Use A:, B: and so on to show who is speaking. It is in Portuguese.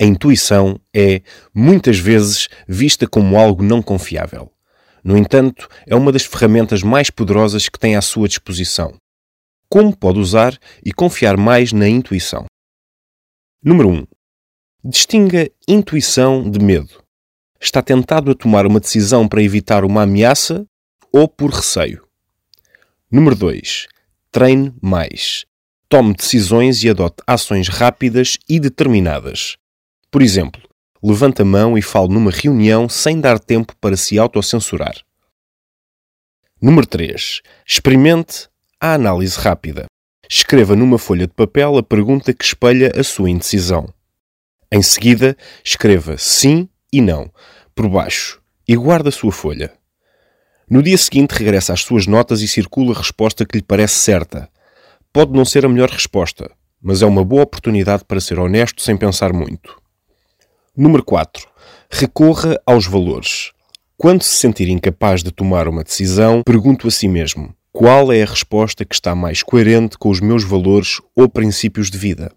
A: A intuição é, muitas vezes, vista como algo não confiável. No entanto, é uma das ferramentas mais poderosas que tem à sua disposição. Como pode usar e confiar mais na intuição? Número 1. Distinga intuição de medo. Está tentado a tomar uma decisão para evitar uma ameaça ou por receio. Número 2. Treine mais. Tome decisões e adote ações rápidas e determinadas. Por exemplo, levante a mão e fale numa reunião sem dar tempo para se autocensurar. Número 3. Experimente a análise rápida. Escreva numa folha de papel a pergunta que espelha a sua indecisão. Em seguida, escreva sim e não por baixo e guarde a sua folha. No dia seguinte, regressa às suas notas e circula a resposta que lhe parece certa. Pode não ser a melhor resposta, mas é uma boa oportunidade para ser honesto sem pensar muito. Número 4. Recorra aos valores. Quando se sentir incapaz de tomar uma decisão, pergunto a si mesmo: qual é a resposta que está mais coerente com os meus valores ou princípios de vida?